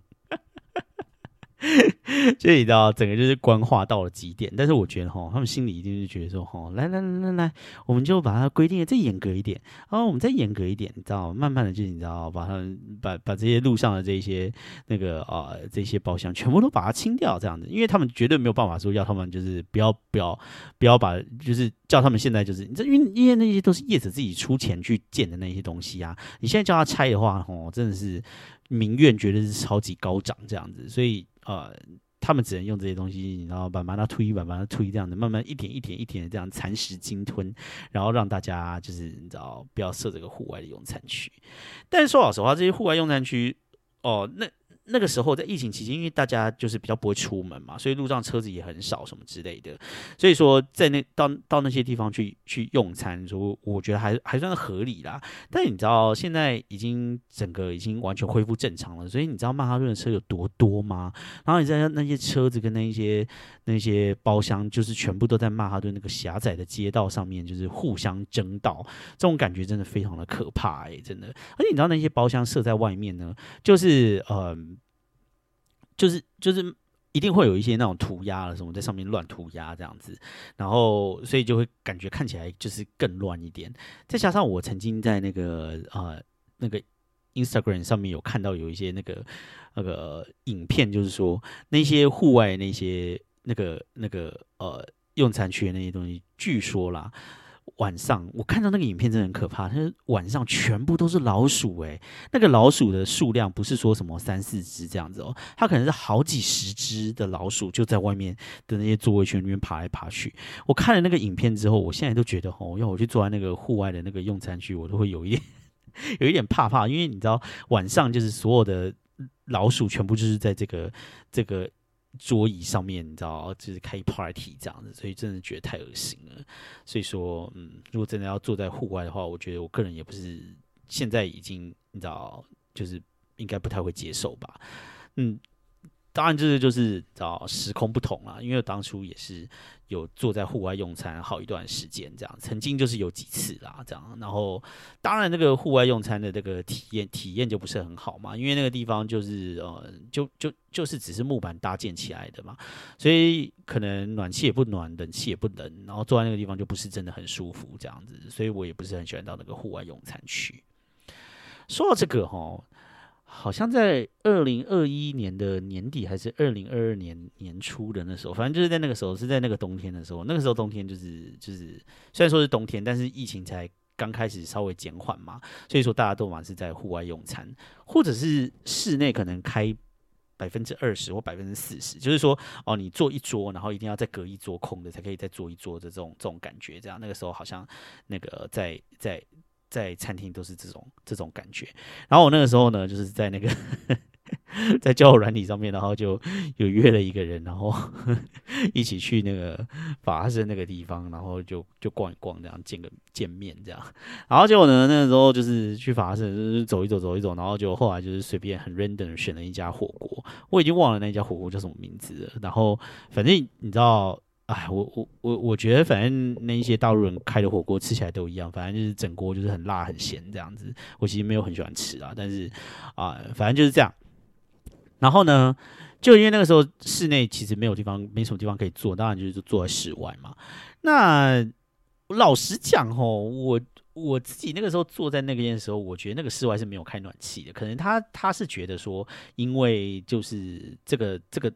就你知道，整个就是官话到了极点。但是我觉得哈，他们心里一定是觉得说哈，来来来来来，我们就把它规定的再严格一点，然后我们再严格一点，你知道，慢慢的就你知道，把它把把这些路上的这些那个啊这些包厢全部都把它清掉，这样子，因为他们绝对没有办法说要他们就是不要不要不要把就是叫他们现在就是这因为因为那些都是业者自己出钱去建的那些东西啊，你现在叫他拆的话，哦，真的是民怨绝对是超级高涨这样子，所以。呃，他们只能用这些东西，然后把把它推，把把它推，这样的慢慢一点一点一点的这样蚕食鲸吞，然后让大家就是你知道不要设这个户外的用餐区。但是说老实话，这些户外用餐区，哦，那。那个时候在疫情期间，因为大家就是比较不会出门嘛，所以路上车子也很少，什么之类的。所以说，在那到到那些地方去去用餐，说我觉得还还算合理啦。但你知道现在已经整个已经完全恢复正常了，所以你知道曼哈顿的车有多多吗？然后你在那些车子跟那些那些包厢，就是全部都在曼哈顿那个狭窄的街道上面，就是互相争道，这种感觉真的非常的可怕哎，真的。而且你知道那些包厢设在外面呢，就是呃。就是就是一定会有一些那种涂鸦了什么在上面乱涂鸦这样子，然后所以就会感觉看起来就是更乱一点。再加上我曾经在那个呃那个 Instagram 上面有看到有一些那个那个影片，就是说那些户外那些那个那个呃用餐区那些东西，据说啦。晚上我看到那个影片真的很可怕，它晚上全部都是老鼠诶，那个老鼠的数量不是说什么三四只这样子哦，它可能是好几十只的老鼠就在外面的那些座位圈里面爬来爬去。我看了那个影片之后，我现在都觉得哦，要我去坐在那个户外的那个用餐区，我都会有一点 有一点怕怕，因为你知道晚上就是所有的老鼠全部就是在这个这个。桌椅上面，你知道，就是开 party 这样子，所以真的觉得太恶心了。所以说，嗯，如果真的要坐在户外的话，我觉得我个人也不是现在已经，你知道，就是应该不太会接受吧。嗯，当然这个就是找时空不同啊，因为当初也是。有坐在户外用餐好一段时间，这样曾经就是有几次啦，这样。然后当然那个户外用餐的这个体验体验就不是很好嘛，因为那个地方就是呃，就就就是只是木板搭建起来的嘛，所以可能暖气也不暖，冷气也不冷，然后坐在那个地方就不是真的很舒服这样子，所以我也不是很喜欢到那个户外用餐区。说到这个哈。好像在二零二一年的年底，还是二零二二年年初的那时候，反正就是在那个时候，是在那个冬天的时候。那个时候冬天就是就是，虽然说是冬天，但是疫情才刚开始稍微减缓嘛，所以说大家都嘛是在户外用餐，或者是室内可能开百分之二十或百分之四十，就是说哦，你坐一桌，然后一定要再隔一桌空的，才可以再坐一桌的这种这种感觉。这样那个时候好像那个在在。在餐厅都是这种这种感觉，然后我那个时候呢，就是在那个 在交友软体上面，然后就有约了一个人，然后 一起去那个法式那个地方，然后就就逛一逛，这样见个见面这样。然后结果呢，那个时候就是去法式，就是走一走走一走，然后就后来就是随便很 random 选了一家火锅，我已经忘了那家火锅叫什么名字了。然后反正你知道。哎，我我我我觉得，反正那一些大陆人开的火锅吃起来都一样，反正就是整锅就是很辣很咸这样子。我其实没有很喜欢吃啊，但是啊，反正就是这样。然后呢，就因为那个时候室内其实没有地方，没什么地方可以坐，当然就是坐在室外嘛。那老实讲哦，我我自己那个时候坐在那边的时候，我觉得那个室外是没有开暖气的，可能他他是觉得说，因为就是这个这个。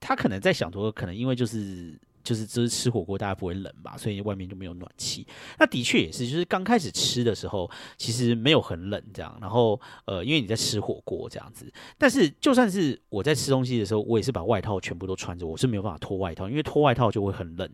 他可能在想说，可能因为就是就是只是吃火锅，大家不会冷吧，所以外面就没有暖气。那的确也是，就是刚开始吃的时候，其实没有很冷这样。然后呃，因为你在吃火锅这样子，但是就算是我在吃东西的时候，我也是把外套全部都穿着，我是没有办法脱外套，因为脱外套就会很冷。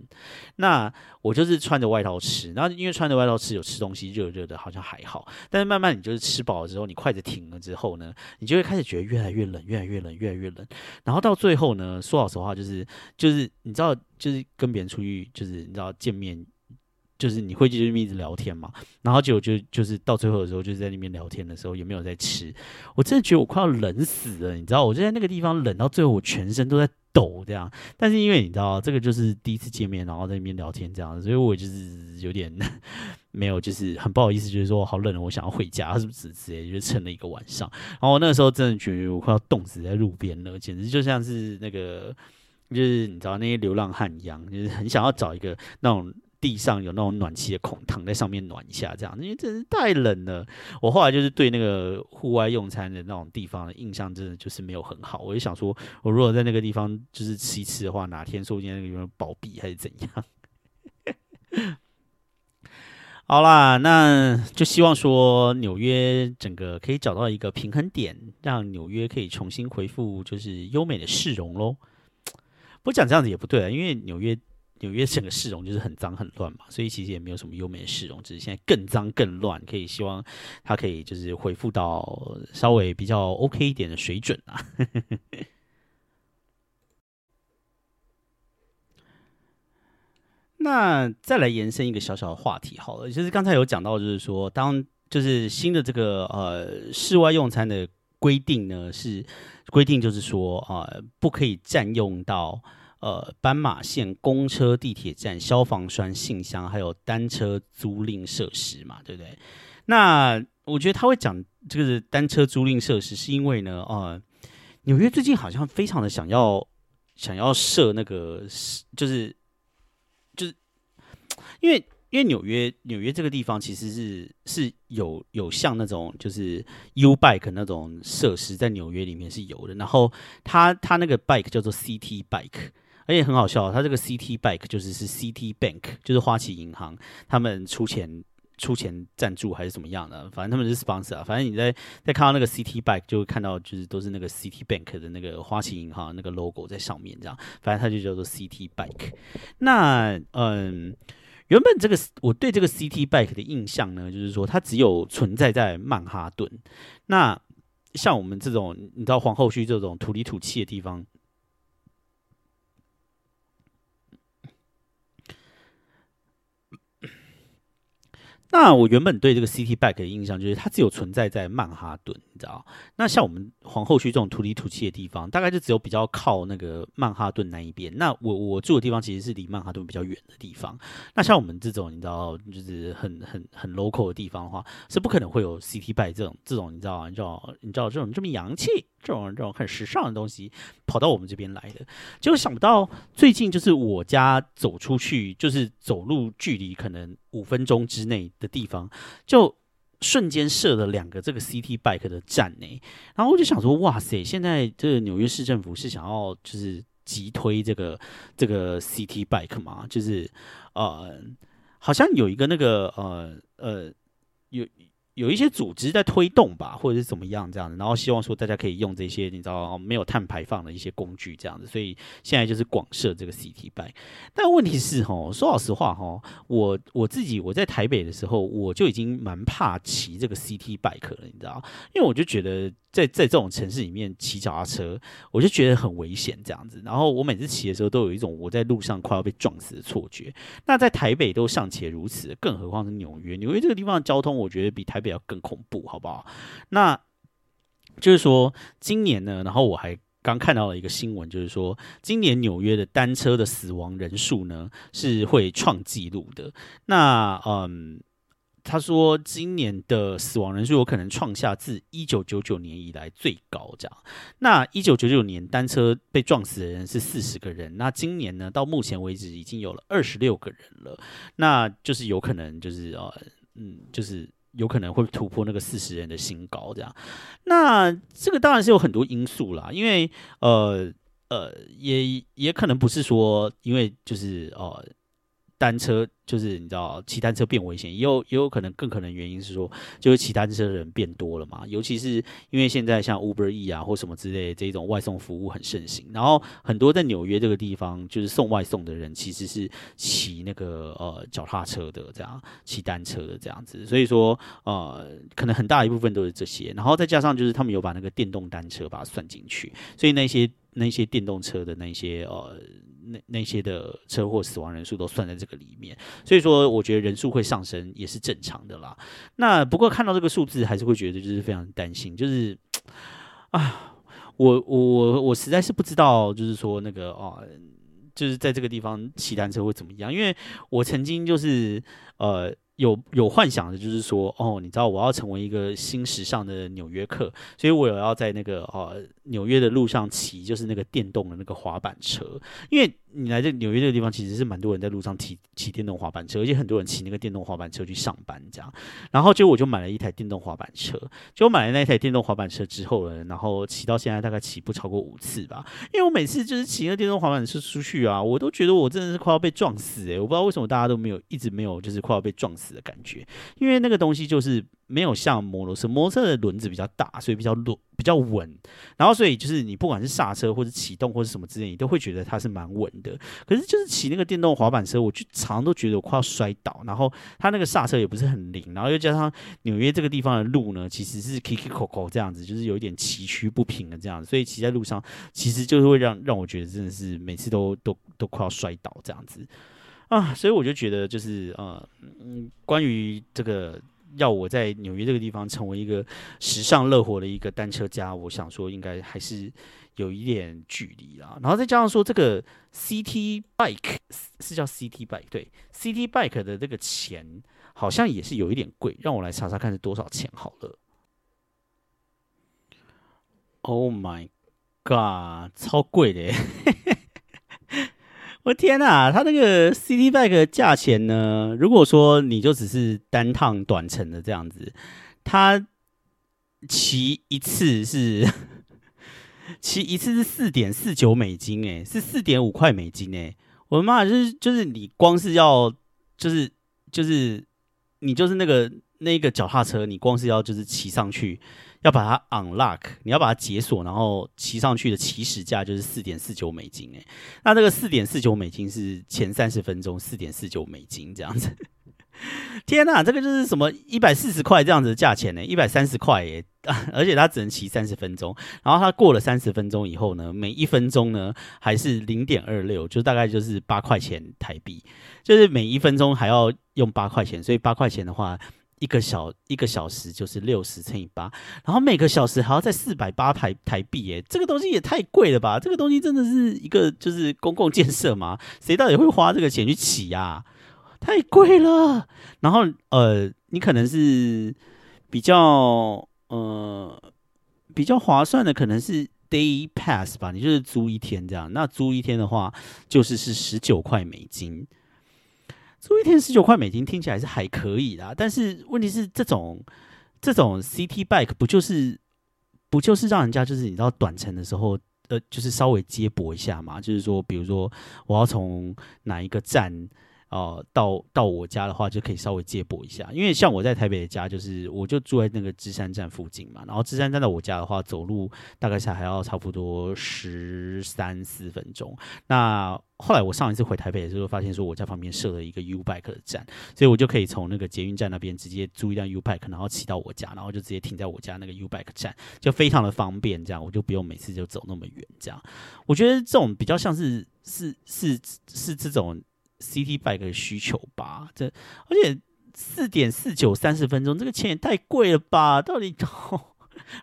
那我就是穿着外套吃，然后因为穿着外套吃有吃东西热热的，好像还好。但是慢慢你就是吃饱了之后，你筷子停了之后呢，你就会开始觉得越来越冷，越来越冷，越来越冷。然后到最后呢，说老实话，就是就是你知道，就是跟别人出去，就是你知道见面，就是你会就是一直聊天嘛。然后就就就是到最后的时候，就是在那边聊天的时候，也没有在吃。我真的觉得我快要冷死了，你知道，我就在那个地方冷到最后，我全身都在。抖这样，但是因为你知道这个就是第一次见面，然后在那边聊天这样，所以我就是有点 没有，就是很不好意思，就是说好冷，我想要回家，是不是直接，就撑了一个晚上。然后我那个时候真的觉得我快要冻死在路边了，简直就像是那个，就是你知道那些流浪汉一样，就是很想要找一个那种。地上有那种暖气的孔，躺在上面暖一下，这样，因为真是太冷了。我后来就是对那个户外用餐的那种地方的印象，真的就是没有很好。我就想说，我如果在那个地方就是吃一吃的话，哪天说不定那个地方暴毙还是怎样。好啦，那就希望说纽约整个可以找到一个平衡点，让纽约可以重新恢复就是优美的市容喽。不讲这样子也不对啊，因为纽约。纽约整个市容就是很脏很乱嘛，所以其实也没有什么优美的市容，只是现在更脏更乱。可以希望它可以就是恢复到稍微比较 OK 一点的水准啊。那再来延伸一个小小的话题好了，就是刚才有讲到，就是说当就是新的这个呃室外用餐的规定呢，是规定就是说啊不可以占用到。呃，斑马线公车、地铁站、消防栓、信箱，还有单车租赁设施嘛，对不对？那我觉得他会讲这个是单车租赁设施，是因为呢，呃，纽约最近好像非常的想要想要设那个，就是就是因为因为纽约纽约这个地方其实是是有有像那种就是 U bike 那种设施在纽约里面是有的，然后它它那个 bike 叫做 CT bike。而且很好笑，他这个 CT bike 就是是 CT Bank，就是花旗银行，他们出钱出钱赞助还是怎么样的，反正他们是 sponsor。反正你在在看到那个 CT Bank，就会看到就是都是那个 CT Bank 的那个花旗银行那个 logo 在上面，这样，反正它就叫做 CT bike，。那嗯，原本这个我对这个 CT Bike 的印象呢，就是说它只有存在在曼哈顿。那像我们这种你知道皇后区这种土里土气的地方。那我原本对这个 City Back 的印象就是它只有存在在曼哈顿，你知道？那像我们皇后区这种土里土气的地方，大概就只有比较靠那个曼哈顿那一边。那我我住的地方其实是离曼哈顿比较远的地方。那像我们这种你知道，就是很很很 local 的地方的话，是不可能会有 City Back 这种这种你知道？你知道？你知道这种这么洋气、这种这种很时尚的东西跑到我们这边来的。结果想不到最近就是我家走出去，就是走路距离可能。五分钟之内的地方，就瞬间设了两个这个 CT Bike 的站呢。然后我就想说，哇塞，现在这个纽约市政府是想要就是急推这个这个 CT Bike 吗？就是呃，好像有一个那个呃呃有。有一些组织在推动吧，或者是怎么样这样子，然后希望说大家可以用这些你知道没有碳排放的一些工具这样子，所以现在就是广设这个 CT bike。但问题是哈，说老实话哈，我我自己我在台北的时候，我就已经蛮怕骑这个 CT bike 了，你知道，因为我就觉得。在在这种城市里面骑脚踏车，我就觉得很危险这样子。然后我每次骑的时候，都有一种我在路上快要被撞死的错觉。那在台北都尚且如此，更何况是纽约？纽约这个地方的交通，我觉得比台北要更恐怖，好不好？那就是说，今年呢，然后我还刚看到了一个新闻，就是说，今年纽约的单车的死亡人数呢是会创纪录的。那嗯。他说，今年的死亡人数有可能创下自一九九九年以来最高。这样，那一九九九年单车被撞死的人是四十个人，那今年呢，到目前为止已经有了二十六个人了。那就是有可能，就是呃，嗯，就是有可能会突破那个四十人的新高。这样，那这个当然是有很多因素啦，因为呃。呃，也也可能不是说，因为就是哦。单车就是你知道骑单车变危险，也有也有可能更可能原因是说，就是骑单车的人变多了嘛。尤其是因为现在像 Uber E 啊或什么之类这种外送服务很盛行，然后很多在纽约这个地方就是送外送的人其实是骑那个呃脚踏车的这样，骑单车的这样子。所以说呃可能很大一部分都是这些，然后再加上就是他们有把那个电动单车把它算进去，所以那些那些电动车的那些呃。那那些的车祸死亡人数都算在这个里面，所以说我觉得人数会上升也是正常的啦。那不过看到这个数字，还是会觉得就是非常担心，就是啊，我我我实在是不知道，就是说那个哦，就是在这个地方骑单车会怎么样？因为我曾经就是呃。有有幻想的，就是说，哦，你知道我要成为一个新时尚的纽约客，所以我有要在那个哦纽约的路上骑，就是那个电动的那个滑板车，因为。你来这纽约这个地方，其实是蛮多人在路上骑骑电动滑板车，而且很多人骑那个电动滑板车去上班这样。然后就我就买了一台电动滑板车，就买了那台电动滑板车之后呢，然后骑到现在大概骑不超过五次吧。因为我每次就是骑那电动滑板车出去啊，我都觉得我真的是快要被撞死诶，我不知道为什么大家都没有一直没有就是快要被撞死的感觉，因为那个东西就是。没有像摩托车，摩托车的轮子比较大，所以比较稳，比较稳。然后，所以就是你不管是刹车或者启动或者什么之类，你都会觉得它是蛮稳的。可是，就是骑那个电动滑板车，我就常常都觉得我快要摔倒。然后，它那个刹车也不是很灵。然后又加上纽约这个地方的路呢，其实是 kiki coco 这样子，就是有一点崎岖不平的这样子。所以骑在路上，其实就是会让让我觉得真的是每次都都都快要摔倒这样子啊。所以我就觉得就是呃嗯，关于这个。要我在纽约这个地方成为一个时尚乐活的一个单车家，我想说应该还是有一点距离啦。然后再加上说这个 CT Bike 是叫 CT Bike 对 CT Bike 的这个钱好像也是有一点贵，让我来查查看是多少钱好了。Oh my god，超贵的！我天呐，它那个 City Bike 价钱呢？如果说你就只是单趟短程的这样子，它骑一次是 骑一次是四点四九美金，哎，是四点五块美金，哎，我的妈，就是就是你光是要就是就是你就是那个那个脚踏车，你光是要就是骑上去。要把它 unlock，你要把它解锁，然后骑上去的起始价就是四点四九美金，哎，那这个四点四九美金是前三十分钟四点四九美金这样子，天哪，这个就是什么一百四十块这样子的价钱呢？一百三十块耶，而且它只能骑三十分钟，然后它过了三十分钟以后呢，每一分钟呢还是零点二六，就大概就是八块钱台币，就是每一分钟还要用八块钱，所以八块钱的话。一个小一个小时就是六十乘以八，然后每个小时还要在四百八台台币耶，这个东西也太贵了吧！这个东西真的是一个就是公共建设吗？谁到底会花这个钱去起呀？太贵了。然后呃，你可能是比较呃比较划算的，可能是 day pass 吧，你就是租一天这样。那租一天的话，就是是十九块美金。租一天十九块美金听起来是还可以啦，但是问题是这种这种 CT bike 不就是不就是让人家就是你知道短程的时候呃就是稍微接驳一下嘛，就是说比如说我要从哪一个站。哦，到到我家的话就可以稍微接驳一下，因为像我在台北的家，就是我就住在那个芝山站附近嘛。然后芝山站到我家的话，走路大概才还要差不多十三四分钟。那后来我上一次回台北的时候，发现说我家旁边设了一个 U Bike 的站，所以我就可以从那个捷运站那边直接租一辆 U Bike，然后骑到我家，然后就直接停在我家那个 U Bike 站，就非常的方便。这样我就不用每次就走那么远。这样我觉得这种比较像是是是是这种。CT bike 的需求吧，这而且四点四九三十分钟，这个钱也太贵了吧？到底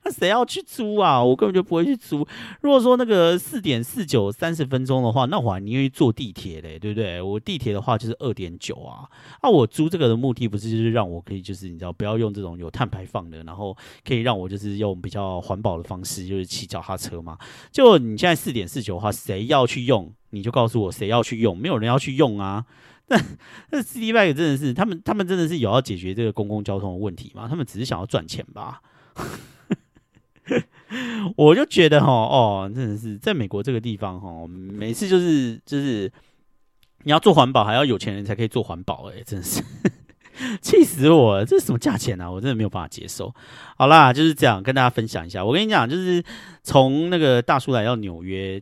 那 谁要去租啊？我根本就不会去租。如果说那个四点四九三十分钟的话，那我还宁愿坐地铁嘞，对不对？我地铁的话就是二点九啊。那我租这个的目的不是就是让我可以就是你知道不要用这种有碳排放的，然后可以让我就是用比较环保的方式，就是骑脚踏车嘛。就你现在四点四九的话，谁要去用？你就告诉我谁要去用，没有人要去用啊。那那 City Bike 真的是他们，他们真的是有要解决这个公共交通的问题吗？他们只是想要赚钱吧？我就觉得哈哦，真的是在美国这个地方哈，每次就是就是你要做环保，还要有钱人才可以做环保，哎，真的是 气死我了！这是什么价钱啊？我真的没有办法接受。好啦，就是这样跟大家分享一下。我跟你讲，就是从那个大叔来到纽约。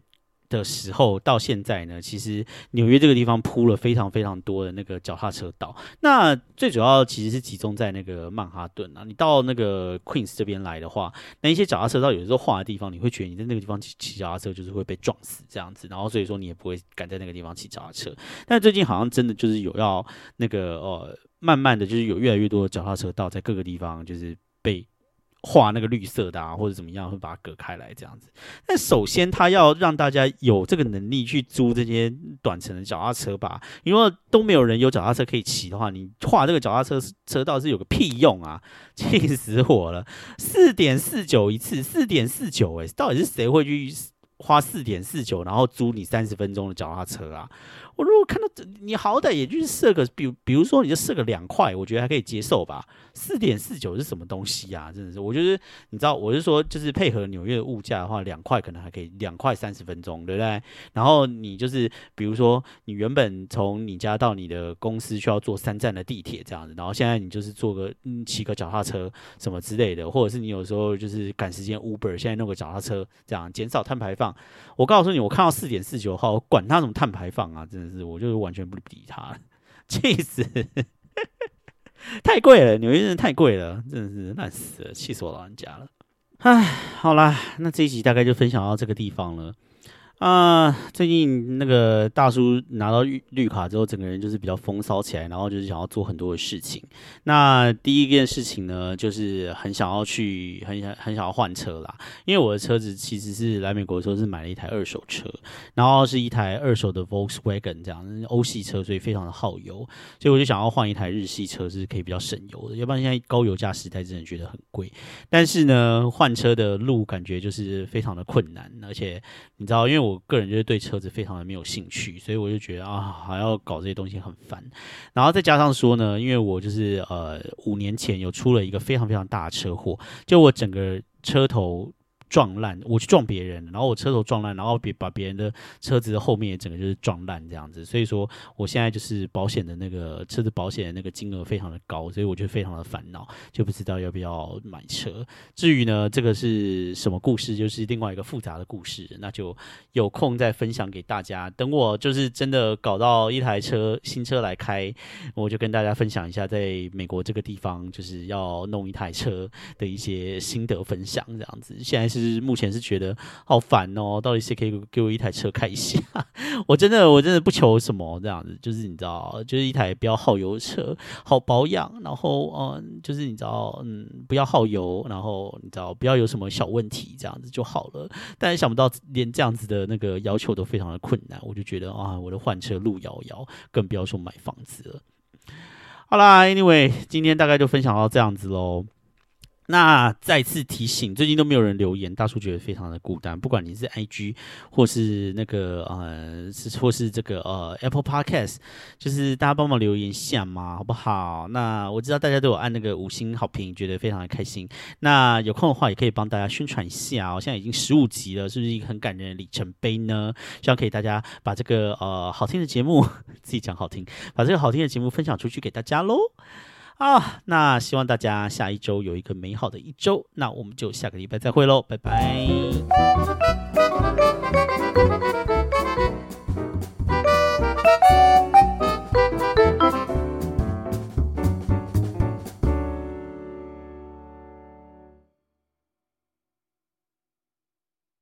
的时候到现在呢，其实纽约这个地方铺了非常非常多的那个脚踏车道。那最主要其实是集中在那个曼哈顿啊。你到那个 Queens 这边来的话，那一些脚踏车道有时候画的地方，你会觉得你在那个地方骑骑脚踏车就是会被撞死这样子。然后所以说你也不会敢在那个地方骑脚踏车。但最近好像真的就是有要那个呃，慢慢的就是有越来越多的脚踏车道在各个地方就是被。画那个绿色的啊，或者怎么样，会把它隔开来这样子。但首先，他要让大家有这个能力去租这些短程的脚踏车吧，因为都没有人有脚踏车可以骑的话，你画这个脚踏车车道是有个屁用啊！气死我了，四点四九一次，四点四九诶，到底是谁会去花四点四九，然后租你三十分钟的脚踏车啊？我如果看到这，你好歹也就是设个，比比如说你就设个两块，我觉得还可以接受吧。四点四九是什么东西啊？真的是，我觉得你知道，我是说，就是配合纽约的物价的话，两块可能还可以，两块三十分钟，对不对？然后你就是比如说，你原本从你家到你的公司需要坐三站的地铁这样子，然后现在你就是坐个嗯骑个脚踏车什么之类的，或者是你有时候就是赶时间 Uber，现在弄个脚踏车这样减少碳排放。我告诉你，我看到四点四九号，我管他什么碳排放啊，真的是，我就是完全不理他，气死。太贵了，纽约真的太贵了，真的是烂死了，气死我老人家了。唉，好啦，那这一集大概就分享到这个地方了。啊，最近那个大叔拿到绿绿卡之后，整个人就是比较风骚起来，然后就是想要做很多的事情。那第一件事情呢，就是很想要去，很想很想要换车啦。因为我的车子其实是来美国的时候是买了一台二手车，然后是一台二手的 Volkswagen 这样欧系车，所以非常的耗油，所以我就想要换一台日系车，是可以比较省油的。要不然现在高油价时代，真的觉得很贵。但是呢，换车的路感觉就是非常的困难，而且你知道，因为我。我个人就是对车子非常的没有兴趣，所以我就觉得啊，还要搞这些东西很烦。然后再加上说呢，因为我就是呃五年前有出了一个非常非常大的车祸，就我整个车头。撞烂，我去撞别人，然后我车头撞烂，然后别把别人的车子的后面整个就是撞烂这样子，所以说我现在就是保险的那个车子保险的那个金额非常的高，所以我就非常的烦恼，就不知道要不要买车。至于呢，这个是什么故事，就是另外一个复杂的故事，那就有空再分享给大家。等我就是真的搞到一台车新车来开，我就跟大家分享一下在美国这个地方就是要弄一台车的一些心得分享这样子。现在是。是目前是觉得好烦哦，到底谁可以给我一台车开一下？我真的我真的不求什么这样子，就是你知道，就是一台比较耗油车，好保养，然后嗯，就是你知道，嗯，不要耗油，然后你知道不要有什么小问题，这样子就好了。但是想不到连这样子的那个要求都非常的困难，我就觉得啊，我的换车路遥遥，更不要说买房子了。好啦，Anyway，今天大概就分享到这样子喽。那再次提醒，最近都没有人留言，大叔觉得非常的孤单。不管你是 IG 或是那个呃，是或是这个呃 Apple Podcast，就是大家帮忙留言一下嘛，好不好？那我知道大家都有按那个五星好评，觉得非常的开心。那有空的话，也可以帮大家宣传一下哦。现在已经十五集了，是不是一个很感人的里程碑呢？希望可以大家把这个呃好听的节目，自己讲好听，把这个好听的节目分享出去给大家喽。啊，那希望大家下一周有一个美好的一周，那我们就下个礼拜再会喽，拜拜。